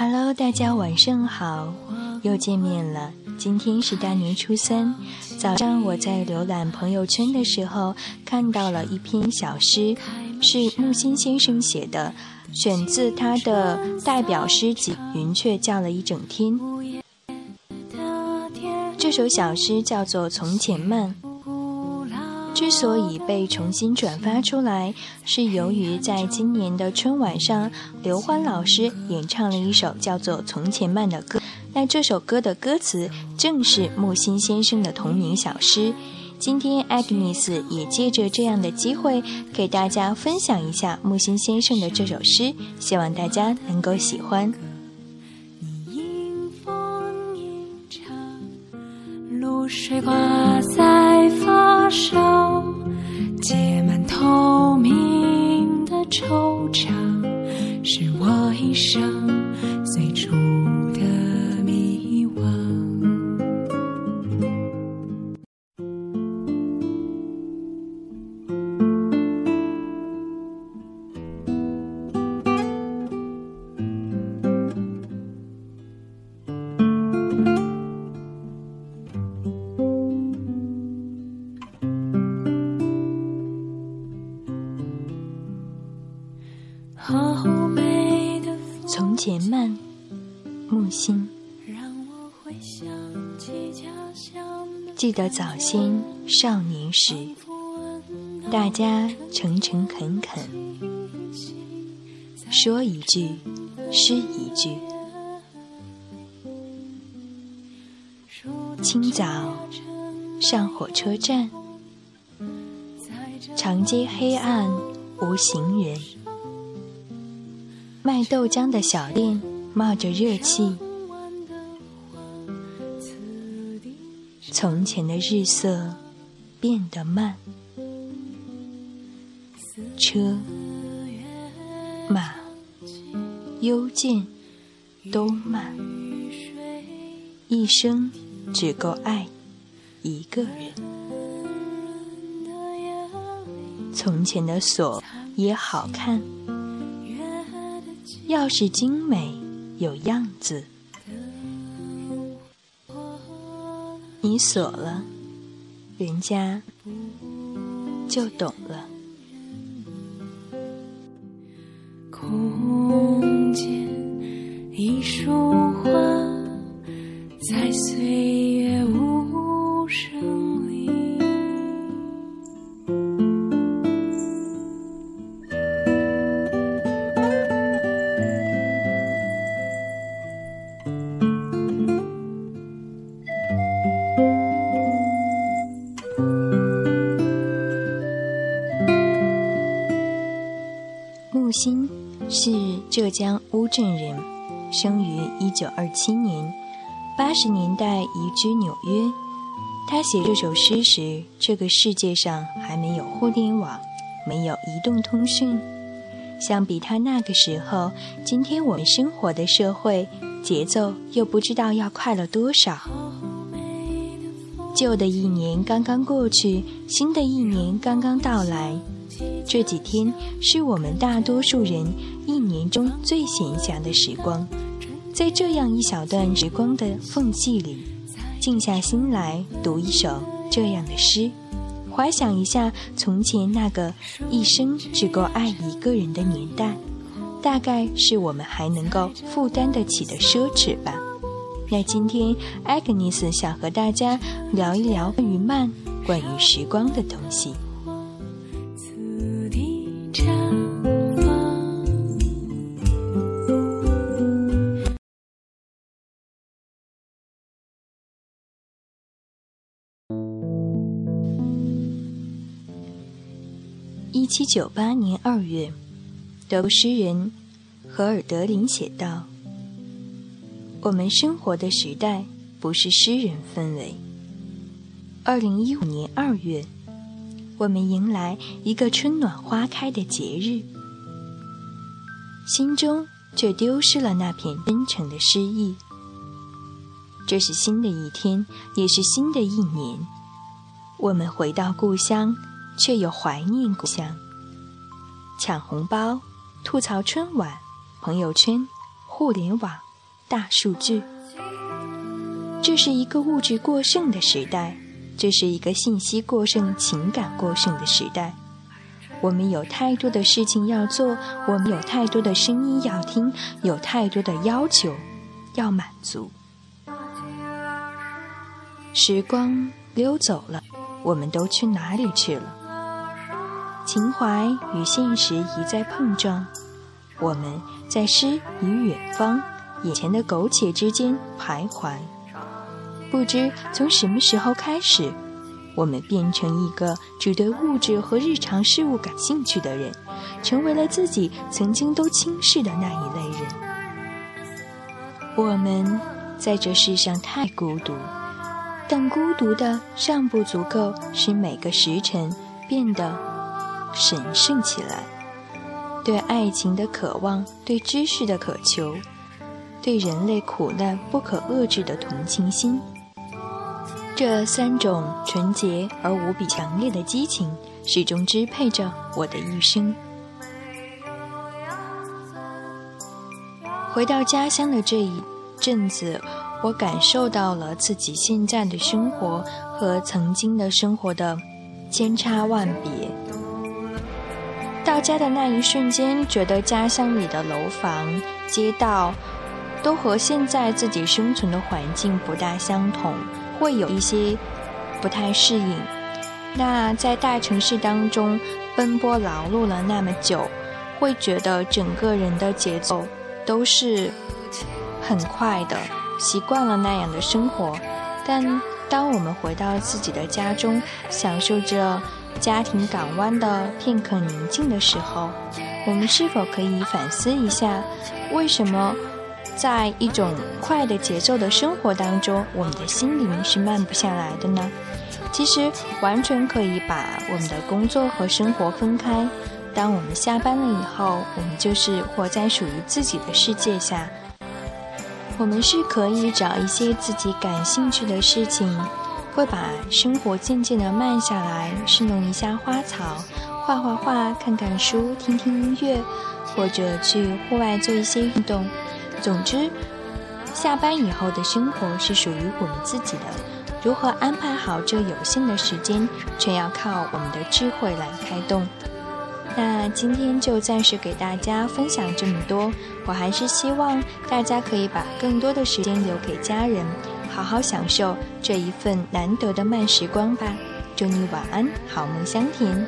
Hello，大家晚上好，又见面了。今天是大年初三，早上我在浏览朋友圈的时候，看到了一篇小诗，是木心先生写的，选自他的代表诗集《云雀叫了一整天》。这首小诗叫做《从前慢》。之所以被重新转发出来，是由于在今年的春晚上，刘欢老师演唱了一首叫做《从前慢》的歌。那这首歌的歌词正是木心先生的同名小诗。今天，Agnes 也借着这样的机会，给大家分享一下木心先生的这首诗，希望大家能够喜欢。惆怅，是我一生最初。从前慢，木心。记得早先少年时，大家诚诚恳恳，说一句是一句。清早上火车站，长街黑暗无行人。卖豆浆的小店冒着热气，从前的日色变得慢，车马邮件都慢，一生只够爱一个人。从前的锁也好看。钥匙精美有样子，你锁了，人家就懂了。是浙江乌镇人，生于一九二七年，八十年代移居纽约。他写这首诗时，这个世界上还没有互联网，没有移动通讯。相比他那个时候，今天我们生活的社会节奏又不知道要快了多少。旧的一年刚刚过去，新的一年刚刚到来。这几天是我们大多数人一年中最闲暇的时光，在这样一小段时光的缝隙里，静下心来读一首这样的诗，怀想一下从前那个一生只够爱一个人的年代，大概是我们还能够负担得起的奢侈吧。那今天艾格尼斯想和大家聊一聊关于慢、关于时光的东西。七九八年二月，德国诗人荷尔德林写道：“我们生活的时代不是诗人氛围。”二零一五年二月，我们迎来一个春暖花开的节日，心中却丢失了那片真诚的诗意。这是新的一天，也是新的一年，我们回到故乡。却又怀念故乡，抢红包、吐槽春晚、朋友圈、互联网，大数据。这是一个物质过剩的时代，这是一个信息过剩、情感过剩的时代。我们有太多的事情要做，我们有太多的声音要听，有太多的要求要满足。时光溜走了，我们都去哪里去了？情怀与现实一再碰撞，我们在诗与远方、眼前的苟且之间徘徊。不知从什么时候开始，我们变成一个只对物质和日常事物感兴趣的人，成为了自己曾经都轻视的那一类人。我们在这世上太孤独，但孤独的尚不足够使每个时辰变得神圣起来。对爱情的渴望，对知识的渴求，对人类苦难不可遏制的同情心。这三种纯洁而无比强烈的激情，始终支配着我的一生。回到家乡的这一阵子，我感受到了自己现在的生活和曾经的生活的千差万别。到家的那一瞬间，觉得家乡里的楼房、街道，都和现在自己生存的环境不大相同。会有一些不太适应。那在大城市当中奔波劳碌了那么久，会觉得整个人的节奏都是很快的，习惯了那样的生活。但当我们回到自己的家中，享受着家庭港湾的片刻宁静的时候，我们是否可以反思一下，为什么？在一种快的节奏的生活当中，我们的心灵是慢不下来的呢。其实完全可以把我们的工作和生活分开。当我们下班了以后，我们就是活在属于自己的世界下。我们是可以找一些自己感兴趣的事情，会把生活渐渐的慢下来，侍弄一下花草，画画画，看看书，听听音乐，或者去户外做一些运动。总之，下班以后的生活是属于我们自己的。如何安排好这有限的时间，全要靠我们的智慧来开动。那今天就暂时给大家分享这么多。我还是希望大家可以把更多的时间留给家人，好好享受这一份难得的慢时光吧。祝你晚安，好梦香甜。